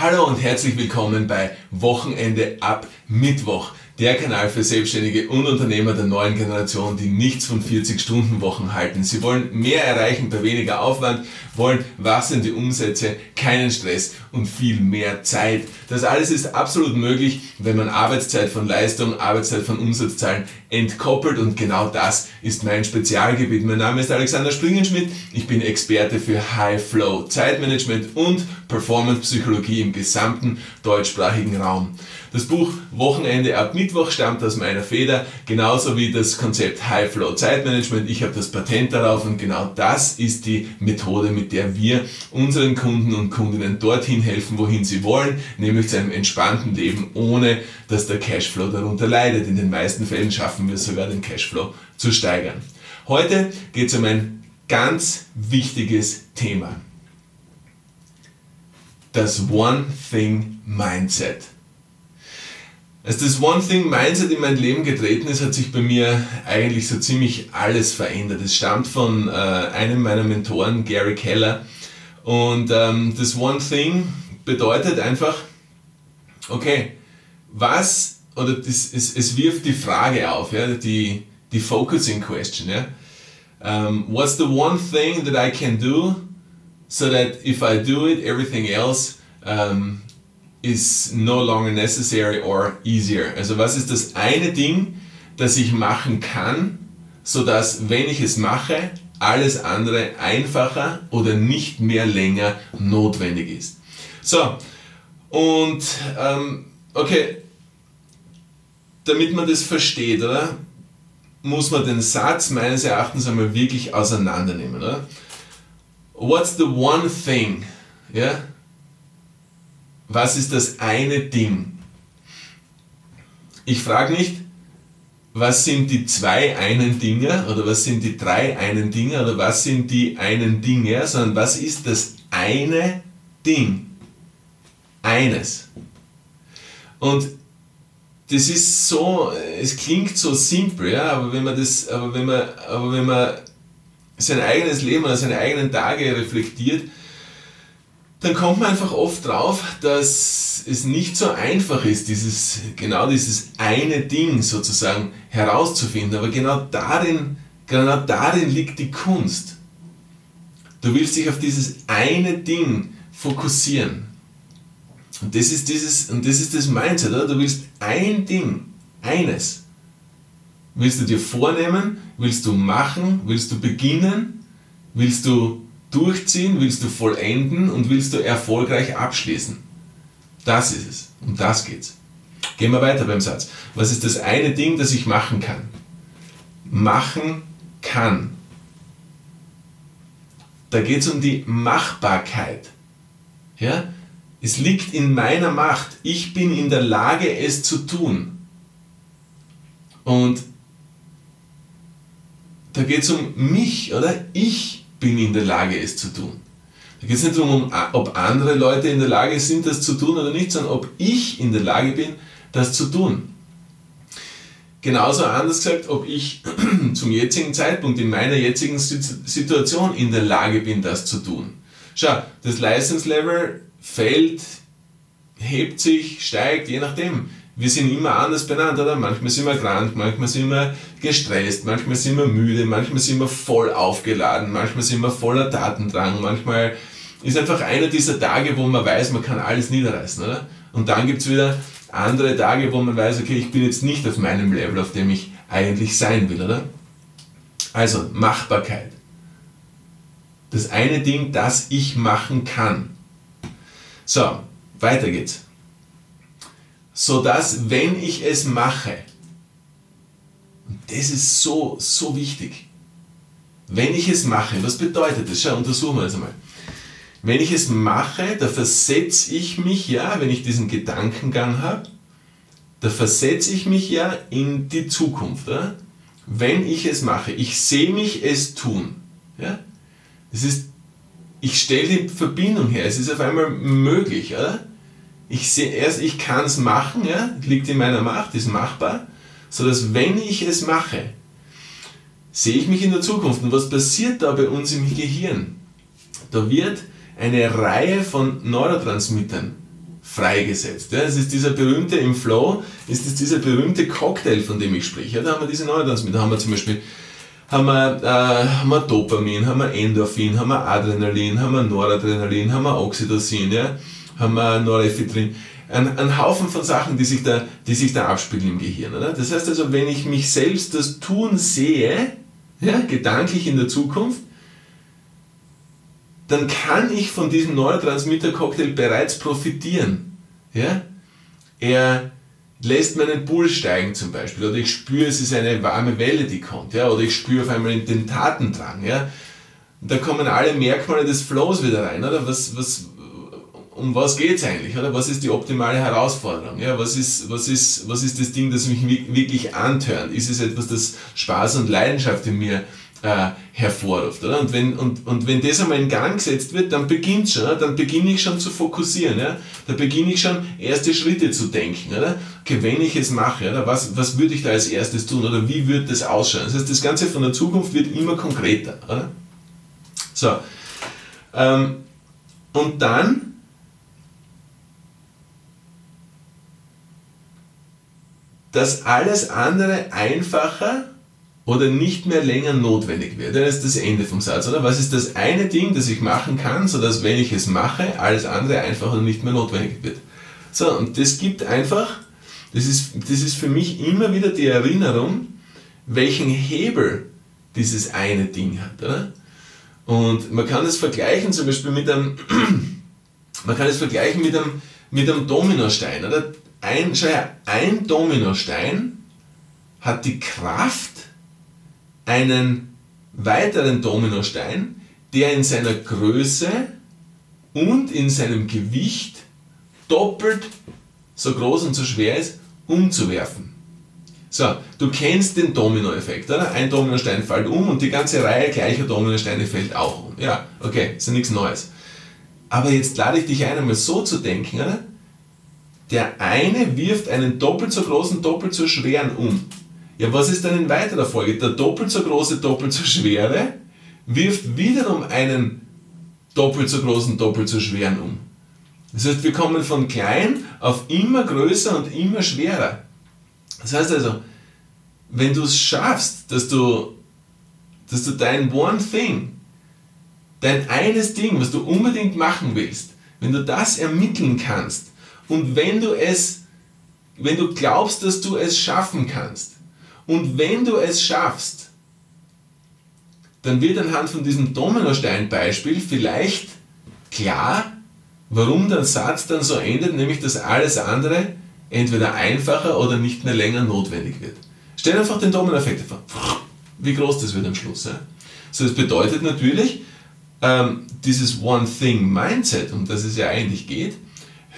Hallo und herzlich willkommen bei Wochenende ab Mittwoch, der Kanal für Selbstständige und Unternehmer der neuen Generation, die nichts von 40-Stunden-Wochen halten. Sie wollen mehr erreichen bei weniger Aufwand, wollen wachsende Umsätze, keinen Stress und viel mehr Zeit. Das alles ist absolut möglich, wenn man Arbeitszeit von Leistung, Arbeitszeit von Umsatzzahlen entkoppelt und genau das ist mein Spezialgebiet. Mein Name ist Alexander Springenschmidt, ich bin Experte für High Flow, Zeitmanagement und Performance Psychologie im gesamten deutschsprachigen Raum. Das Buch Wochenende ab Mittwoch stammt aus meiner Feder, genauso wie das Konzept High Flow Zeitmanagement. Ich habe das Patent darauf und genau das ist die Methode, mit der wir unseren Kunden und Kundinnen dorthin helfen, wohin sie wollen, nämlich zu einem entspannten Leben, ohne dass der Cashflow darunter leidet. In den meisten Fällen schaffen wir sogar den Cashflow zu steigern. Heute geht es um ein ganz wichtiges Thema. Das One Thing Mindset. Als das One Thing Mindset in mein Leben getreten ist, hat sich bei mir eigentlich so ziemlich alles verändert. Es stammt von äh, einem meiner Mentoren, Gary Keller. Und ähm, das One Thing bedeutet einfach, okay, was, oder das, es, es wirft die Frage auf, ja, die, die Focusing Question. Ja? Um, what's the one thing that I can do so that if I do it, everything else um, is no longer necessary or easier. Also was ist das eine Ding, das ich machen kann, so dass wenn ich es mache, alles andere einfacher oder nicht mehr länger notwendig ist. So, und ähm, okay, damit man das versteht, oder, muss man den Satz meines Erachtens einmal wirklich auseinandernehmen. Oder? What's the one thing? Ja? Was ist das eine Ding? Ich frage nicht, was sind die zwei einen Dinge oder was sind die drei einen Dinge oder was sind die einen Dinge, sondern was ist das eine Ding? Eines. Und das ist so, es klingt so simpel, ja, aber wenn man das, aber wenn man, aber wenn man sein eigenes Leben oder seine eigenen Tage reflektiert, dann kommt man einfach oft drauf, dass es nicht so einfach ist, dieses, genau dieses eine Ding sozusagen herauszufinden. Aber genau darin, genau darin liegt die Kunst. Du willst dich auf dieses eine Ding fokussieren. Und das ist dieses, und das ist das Mindset, oder? Du willst ein Ding, eines. Willst du dir vornehmen? Willst du machen? Willst du beginnen? Willst du durchziehen, willst du vollenden und willst du erfolgreich abschließen. Das ist es. Um das geht's. Gehen wir weiter beim Satz. Was ist das eine Ding, das ich machen kann? Machen kann. Da geht es um die Machbarkeit. Ja? Es liegt in meiner Macht. Ich bin in der Lage, es zu tun. Und da geht es um mich, oder? Ich bin in der Lage, es zu tun. Da geht es nicht darum, ob andere Leute in der Lage sind, das zu tun oder nicht, sondern ob ich in der Lage bin, das zu tun. Genauso anders gesagt, ob ich zum jetzigen Zeitpunkt, in meiner jetzigen Situation in der Lage bin, das zu tun. Schau, das License Level fällt, hebt sich, steigt, je nachdem wir sind immer anders benannt, oder? Manchmal sind wir krank, manchmal sind wir gestresst, manchmal sind wir müde, manchmal sind wir voll aufgeladen, manchmal sind wir voller Datendrang, manchmal ist einfach einer dieser Tage, wo man weiß, man kann alles niederreißen, oder? Und dann gibt es wieder andere Tage, wo man weiß, okay, ich bin jetzt nicht auf meinem Level, auf dem ich eigentlich sein will, oder? Also, Machbarkeit. Das eine Ding, das ich machen kann. So, weiter geht's so dass wenn ich es mache, und das ist so, so wichtig, wenn ich es mache, was bedeutet das? Schau, untersuchen wir das einmal. Wenn ich es mache, da versetze ich mich ja, wenn ich diesen Gedankengang habe, da versetze ich mich ja in die Zukunft. Ja? Wenn ich es mache, ich sehe mich es tun. Ja? Das ist, ich stelle die Verbindung her, es ist auf einmal möglich. Oder? Ich sehe erst, ich kann es machen, ja, liegt in meiner Macht, ist machbar, so dass wenn ich es mache, sehe ich mich in der Zukunft. Und was passiert da bei uns im Gehirn? Da wird eine Reihe von Neurotransmittern freigesetzt. Ja, es ist dieser berühmte, im Flow ist es dieser berühmte Cocktail, von dem ich spreche. Ja, da haben wir diese Neurotransmitter, da haben wir zum Beispiel haben wir, äh, haben wir Dopamin, haben wir Endorphin, haben wir Adrenalin, haben wir Noradrenalin, haben wir Oxytocin, ja, haben wir Norephedrin. Ein, ein Haufen von Sachen, die sich da, die sich da abspielen im Gehirn. Oder? Das heißt also, wenn ich mich selbst das tun sehe, ja, gedanklich in der Zukunft, dann kann ich von diesem Neurotransmitter-Cocktail bereits profitieren. Ja? Er lässt meinen Puls steigen zum Beispiel, oder ich spüre, es ist eine warme Welle, die kommt, ja? oder ich spüre auf einmal den Tatendrang. Ja? Und da kommen alle Merkmale des Flows wieder rein. Oder? Was, was, um was geht es eigentlich? Oder? Was ist die optimale Herausforderung? Ja? Was, ist, was, ist, was ist das Ding, das mich wirklich antörnt? Ist es etwas, das Spaß und Leidenschaft in mir äh, hervorruft. Oder? Und, wenn, und, und wenn das einmal in Gang gesetzt wird, dann beginnt schon, oder? dann beginne ich schon zu fokussieren. Ja? Da beginne ich schon erste Schritte zu denken. Oder? Okay, wenn ich es mache, oder? Was, was würde ich da als erstes tun oder wie würde das ausschauen? Das heißt, das Ganze von der Zukunft wird immer konkreter. Oder? So. Ähm, und dann dass alles andere einfacher oder nicht mehr länger notwendig wird. Das ist das Ende vom Satz, oder? Was ist das eine Ding, das ich machen kann, sodass wenn ich es mache, alles andere einfach und nicht mehr notwendig wird. So, und das gibt einfach, das ist, das ist für mich immer wieder die Erinnerung, welchen Hebel dieses eine Ding hat, oder? Und man kann es vergleichen zum Beispiel mit einem, man kann es vergleichen mit einem, mit einem Dominostein, oder? Ein, schau her, ein Dominostein hat die Kraft, einen weiteren Dominostein, der in seiner Größe und in seinem Gewicht doppelt so groß und so schwer ist, umzuwerfen. So, du kennst den Dominoeffekt, oder? Ein Dominostein fällt um und die ganze Reihe gleicher Dominosteine fällt auch um. Ja, okay, ist ja nichts Neues. Aber jetzt lade ich dich ein, einmal so zu denken, oder? Der eine wirft einen doppelt so großen, doppelt so schweren um. Ja, was ist dann in weiterer Folge? Der doppelt so große, doppelt so schwere wirft wiederum einen doppelt so großen, doppelt so schweren um. Das heißt, wir kommen von klein auf immer größer und immer schwerer. Das heißt also, wenn du es schaffst, dass du, dass du dein One Thing, dein eines Ding, was du unbedingt machen willst, wenn du das ermitteln kannst und wenn du es, wenn du glaubst, dass du es schaffen kannst, und wenn du es schaffst, dann wird anhand von diesem Dominostein-Beispiel vielleicht klar, warum der Satz dann so endet, nämlich dass alles andere entweder einfacher oder nicht mehr länger notwendig wird. Stell einfach den Dominoeffekt vor. Wie groß das wird am Schluss. Ja? So, das bedeutet natürlich, ähm, dieses One-Thing-Mindset, um das es ja eigentlich geht,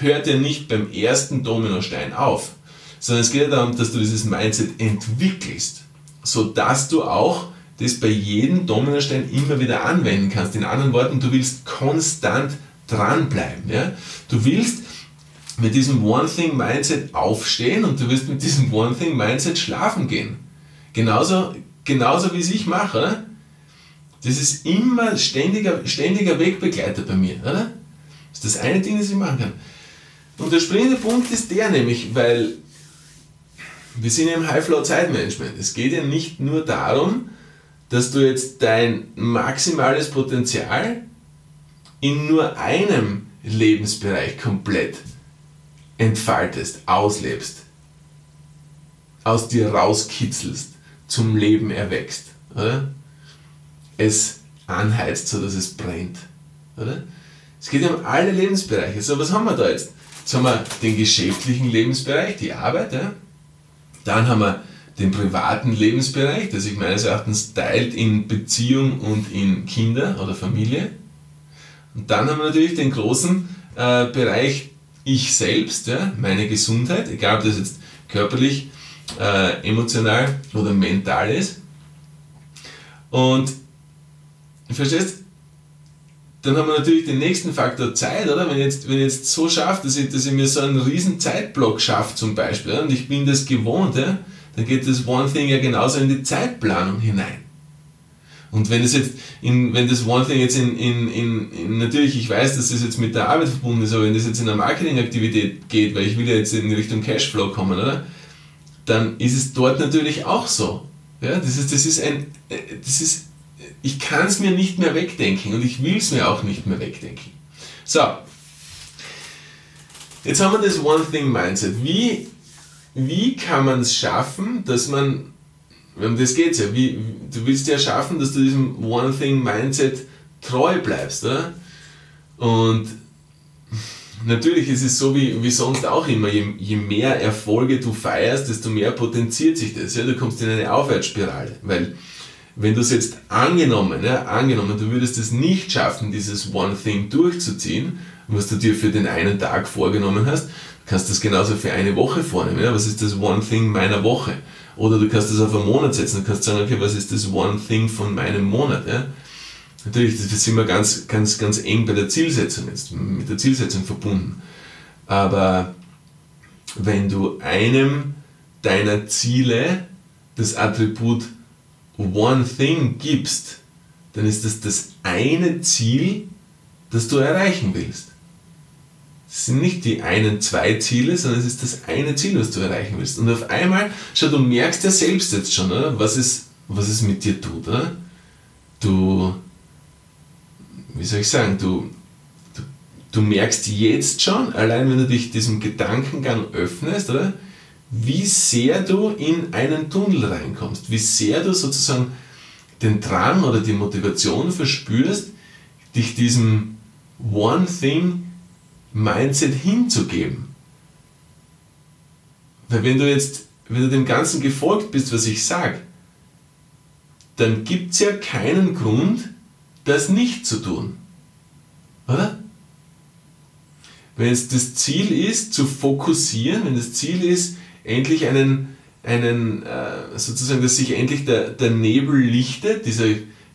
hört ja nicht beim ersten Dominostein auf, sondern es geht darum, dass du dieses Mindset entwickelst, sodass du auch das bei jedem Dominostein immer wieder anwenden kannst. In anderen Worten, du willst konstant dranbleiben. Ja? Du willst mit diesem One-Thing-Mindset aufstehen und du wirst mit diesem One-Thing-Mindset schlafen gehen. Genauso, genauso wie es ich mache? Das ist immer ständiger, ständiger Wegbegleiter bei mir, oder? Das ist das eine Ding, das ich machen kann. Und der springende Punkt ist der nämlich, weil wir sind ja im High-Flow-Zeitmanagement. Es geht ja nicht nur darum, dass du jetzt dein maximales Potenzial in nur einem Lebensbereich komplett entfaltest, auslebst, aus dir rauskitzelst, zum Leben erwächst, oder? Es anheizt, sodass es brennt, oder? Es geht ja um alle Lebensbereiche. So, was haben wir da? Jetzt haben wir den geschäftlichen Lebensbereich, die Arbeit, ja? Dann haben wir den privaten Lebensbereich, der sich meines Erachtens teilt in Beziehung und in Kinder oder Familie. Und dann haben wir natürlich den großen äh, Bereich Ich selbst, ja, meine Gesundheit, egal ob das jetzt körperlich, äh, emotional oder mental ist. Und verstehst, dann haben wir natürlich den nächsten Faktor Zeit, oder? Wenn ich jetzt, wenn ich jetzt so schaffe, dass ich, dass ich mir so einen riesen Zeitblock schaffe zum Beispiel, und ich bin das gewohnt, ja, dann geht das One Thing ja genauso in die Zeitplanung hinein. Und wenn das jetzt in, wenn das One Thing jetzt in, in, in, in, natürlich, ich weiß, dass das jetzt mit der Arbeit verbunden ist, aber wenn das jetzt in eine Marketingaktivität geht, weil ich will ja jetzt in Richtung Cashflow kommen, oder? Dann ist es dort natürlich auch so. Ja, das ist, das ist ein, das ist, ich kann es mir nicht mehr wegdenken und ich will es mir auch nicht mehr wegdenken. So. Jetzt haben wir das One Thing Mindset. Wie, wie kann man es schaffen, dass man um das geht ja. Wie, du willst ja schaffen, dass du diesem One-Thing-Mindset treu bleibst. Oder? Und natürlich ist es so wie, wie sonst auch immer, je, je mehr Erfolge du feierst, desto mehr potenziert sich das. Ja? Du kommst in eine Aufwärtsspirale. Weil wenn du es jetzt angenommen, ja, angenommen, du würdest es nicht schaffen, dieses One Thing durchzuziehen, was du dir für den einen Tag vorgenommen hast, kannst du das genauso für eine Woche vornehmen. Ja? Was ist das One Thing meiner Woche? Oder du kannst das auf einen Monat setzen und kannst sagen, okay, was ist das One Thing von meinem Monat? Ja? Natürlich, das ist immer ganz, ganz, ganz eng bei der Zielsetzung jetzt, mit der Zielsetzung verbunden. Aber wenn du einem deiner Ziele das Attribut One Thing gibst, dann ist das das eine Ziel, das du erreichen willst. Es sind nicht die einen zwei Ziele, sondern es ist das eine Ziel, was du erreichen willst. Und auf einmal, schau, du merkst ja selbst jetzt schon, oder? Was, es, was es mit dir tut. Oder? Du, wie soll ich sagen, du, du, du merkst jetzt schon, allein wenn du dich diesem Gedankengang öffnest, oder? Wie sehr du in einen Tunnel reinkommst, wie sehr du sozusagen den Drang oder die Motivation verspürst, dich diesem One Thing Mindset hinzugeben. Weil wenn du jetzt, wenn du dem Ganzen gefolgt bist, was ich sage, dann gibt es ja keinen Grund, das nicht zu tun. Oder? Wenn es das Ziel ist, zu fokussieren, wenn das Ziel ist, endlich einen, einen äh, sozusagen, dass sich endlich der, der Nebel lichtet, dieser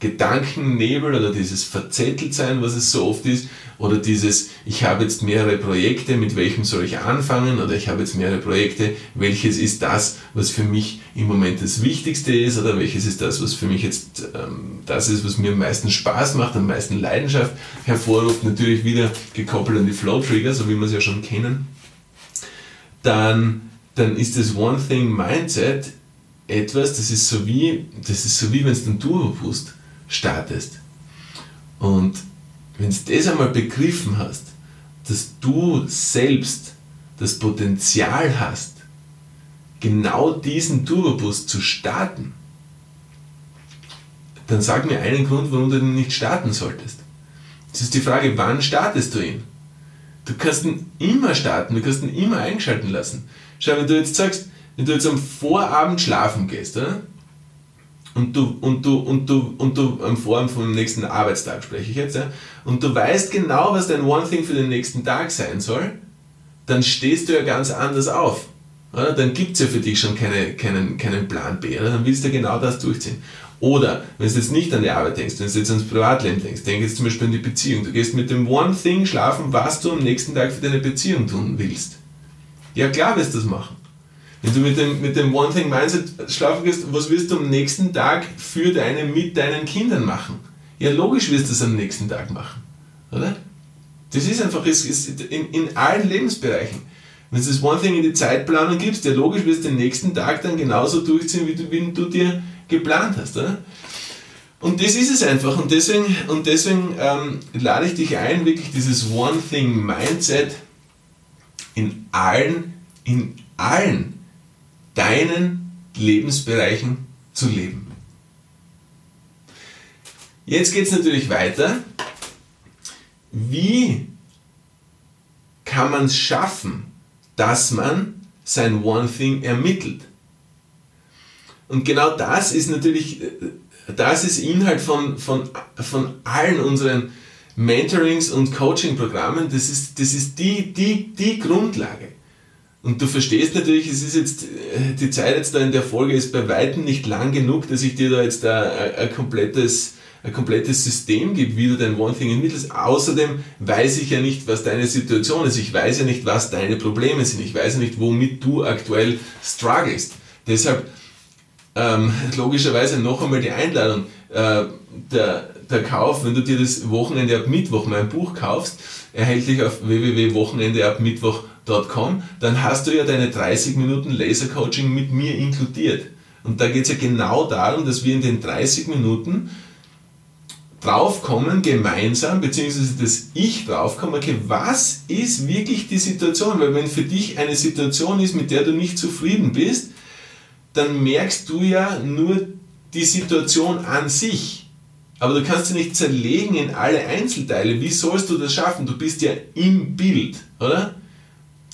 Gedankennebel oder dieses Verzetteltsein, was es so oft ist, oder dieses, ich habe jetzt mehrere Projekte, mit welchem soll ich anfangen, oder ich habe jetzt mehrere Projekte, welches ist das, was für mich im Moment das Wichtigste ist, oder welches ist das, was für mich jetzt ähm, das ist, was mir am meisten Spaß macht, am meisten Leidenschaft hervorruft, natürlich wieder gekoppelt an die Flow Trigger, so wie wir es ja schon kennen, dann, dann ist das One Thing Mindset etwas, das ist so wie, das ist so wie wenn es den Turbo Boost startest. Und wenn du das einmal begriffen hast, dass du selbst das Potenzial hast, genau diesen Turbobus zu starten, dann sag mir einen Grund, warum du ihn nicht starten solltest. Das ist die Frage, wann startest du ihn? Du kannst ihn immer starten, du kannst ihn immer einschalten lassen. Schau, wenn du jetzt sagst, wenn du jetzt am Vorabend schlafen gehst, oder? und du, und du, und du, und du am Vorm vom nächsten Arbeitstag spreche ich jetzt, ja, und du weißt genau, was dein One Thing für den nächsten Tag sein soll, dann stehst du ja ganz anders auf. Oder? Dann gibt es ja für dich schon keine, keinen, keinen Plan B. Oder? Dann willst du genau das durchziehen. Oder wenn du jetzt nicht an die Arbeit denkst, wenn du jetzt ans Privatleben denkst, denk jetzt zum Beispiel an die Beziehung. Du gehst mit dem One Thing schlafen, was du am nächsten Tag für deine Beziehung tun willst. Ja klar wirst du das machen. Wenn du mit dem, mit dem One Thing Mindset schlafen gehst, was wirst du am nächsten Tag für deine, mit deinen Kindern machen? Ja, logisch wirst du es am nächsten Tag machen. Oder? Das ist einfach ist, ist in, in allen Lebensbereichen. Wenn du das One Thing in die Zeitplanung gibst, ja logisch wirst du den nächsten Tag dann genauso durchziehen, wie du, wie du dir geplant hast. Oder? Und das ist es einfach. Und deswegen, und deswegen ähm, lade ich dich ein, wirklich dieses One Thing Mindset in allen, in allen deinen Lebensbereichen zu leben. Jetzt geht es natürlich weiter. Wie kann man es schaffen, dass man sein One Thing ermittelt? Und genau das ist natürlich, das ist Inhalt von, von, von allen unseren Mentorings und Coaching-Programmen. Das ist, das ist die, die, die Grundlage. Und du verstehst natürlich, es ist jetzt, äh, die Zeit jetzt da in der Folge ist bei weitem nicht lang genug, dass ich dir da jetzt ein, ein komplettes, ein komplettes System gebe, wie du dein One Thing ermittelst. Außerdem weiß ich ja nicht, was deine Situation ist. Ich weiß ja nicht, was deine Probleme sind. Ich weiß ja nicht, womit du aktuell strugglest. Deshalb ähm, logischerweise noch einmal die Einladung. Äh, der, der Kauf, wenn du dir das Wochenende ab Mittwoch mein Buch kaufst, erhältlich auf www.wochenendeabmittwoch.com, dann hast du ja deine 30 Minuten Laser-Coaching mit mir inkludiert. Und da geht es ja genau darum, dass wir in den 30 Minuten draufkommen, gemeinsam, beziehungsweise dass ich draufkomme, okay, was ist wirklich die Situation? Weil wenn für dich eine Situation ist, mit der du nicht zufrieden bist, dann merkst du ja nur die Situation an sich. Aber du kannst sie nicht zerlegen in alle Einzelteile. Wie sollst du das schaffen? Du bist ja im Bild, oder?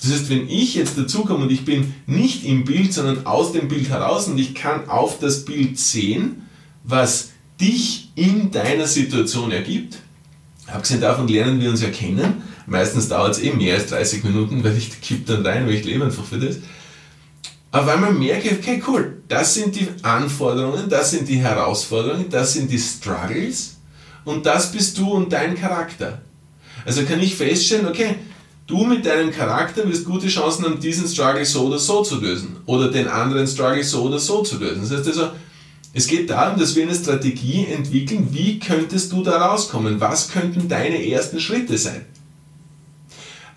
Das heißt, wenn ich jetzt dazukomme und ich bin nicht im Bild, sondern aus dem Bild heraus und ich kann auf das Bild sehen, was dich in deiner Situation ergibt, abgesehen davon lernen wir uns ja kennen. Meistens dauert es eh mehr als 30 Minuten, weil ich kipp dann rein, weil ich lebe einfach für das auf einmal merke, okay, cool, das sind die Anforderungen, das sind die Herausforderungen, das sind die Struggles und das bist du und dein Charakter. Also kann ich feststellen, okay, du mit deinem Charakter wirst gute Chancen haben, diesen Struggle so oder so zu lösen oder den anderen Struggle so oder so zu lösen. Das heißt also, es geht darum, dass wir eine Strategie entwickeln, wie könntest du da rauskommen? Was könnten deine ersten Schritte sein?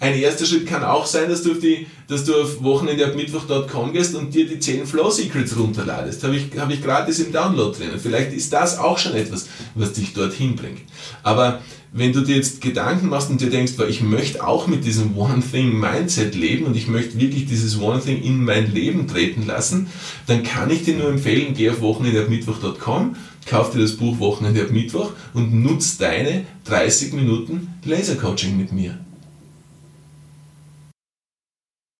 Ein erster Schritt kann auch sein, dass du auf, die, dass du auf wochenendeabmittwoch.com gehst und dir die 10 Flow Secrets runterladest. Habe ich, hab ich gratis im Download drin. Vielleicht ist das auch schon etwas, was dich dorthin bringt. Aber wenn du dir jetzt Gedanken machst und dir denkst, ich möchte auch mit diesem One Thing Mindset leben und ich möchte wirklich dieses One Thing in mein Leben treten lassen, dann kann ich dir nur empfehlen, geh auf wochenendeabmittwoch.com, kauf dir das Buch Wochenende ab Mittwoch und nutz deine 30 Minuten Laser Coaching mit mir.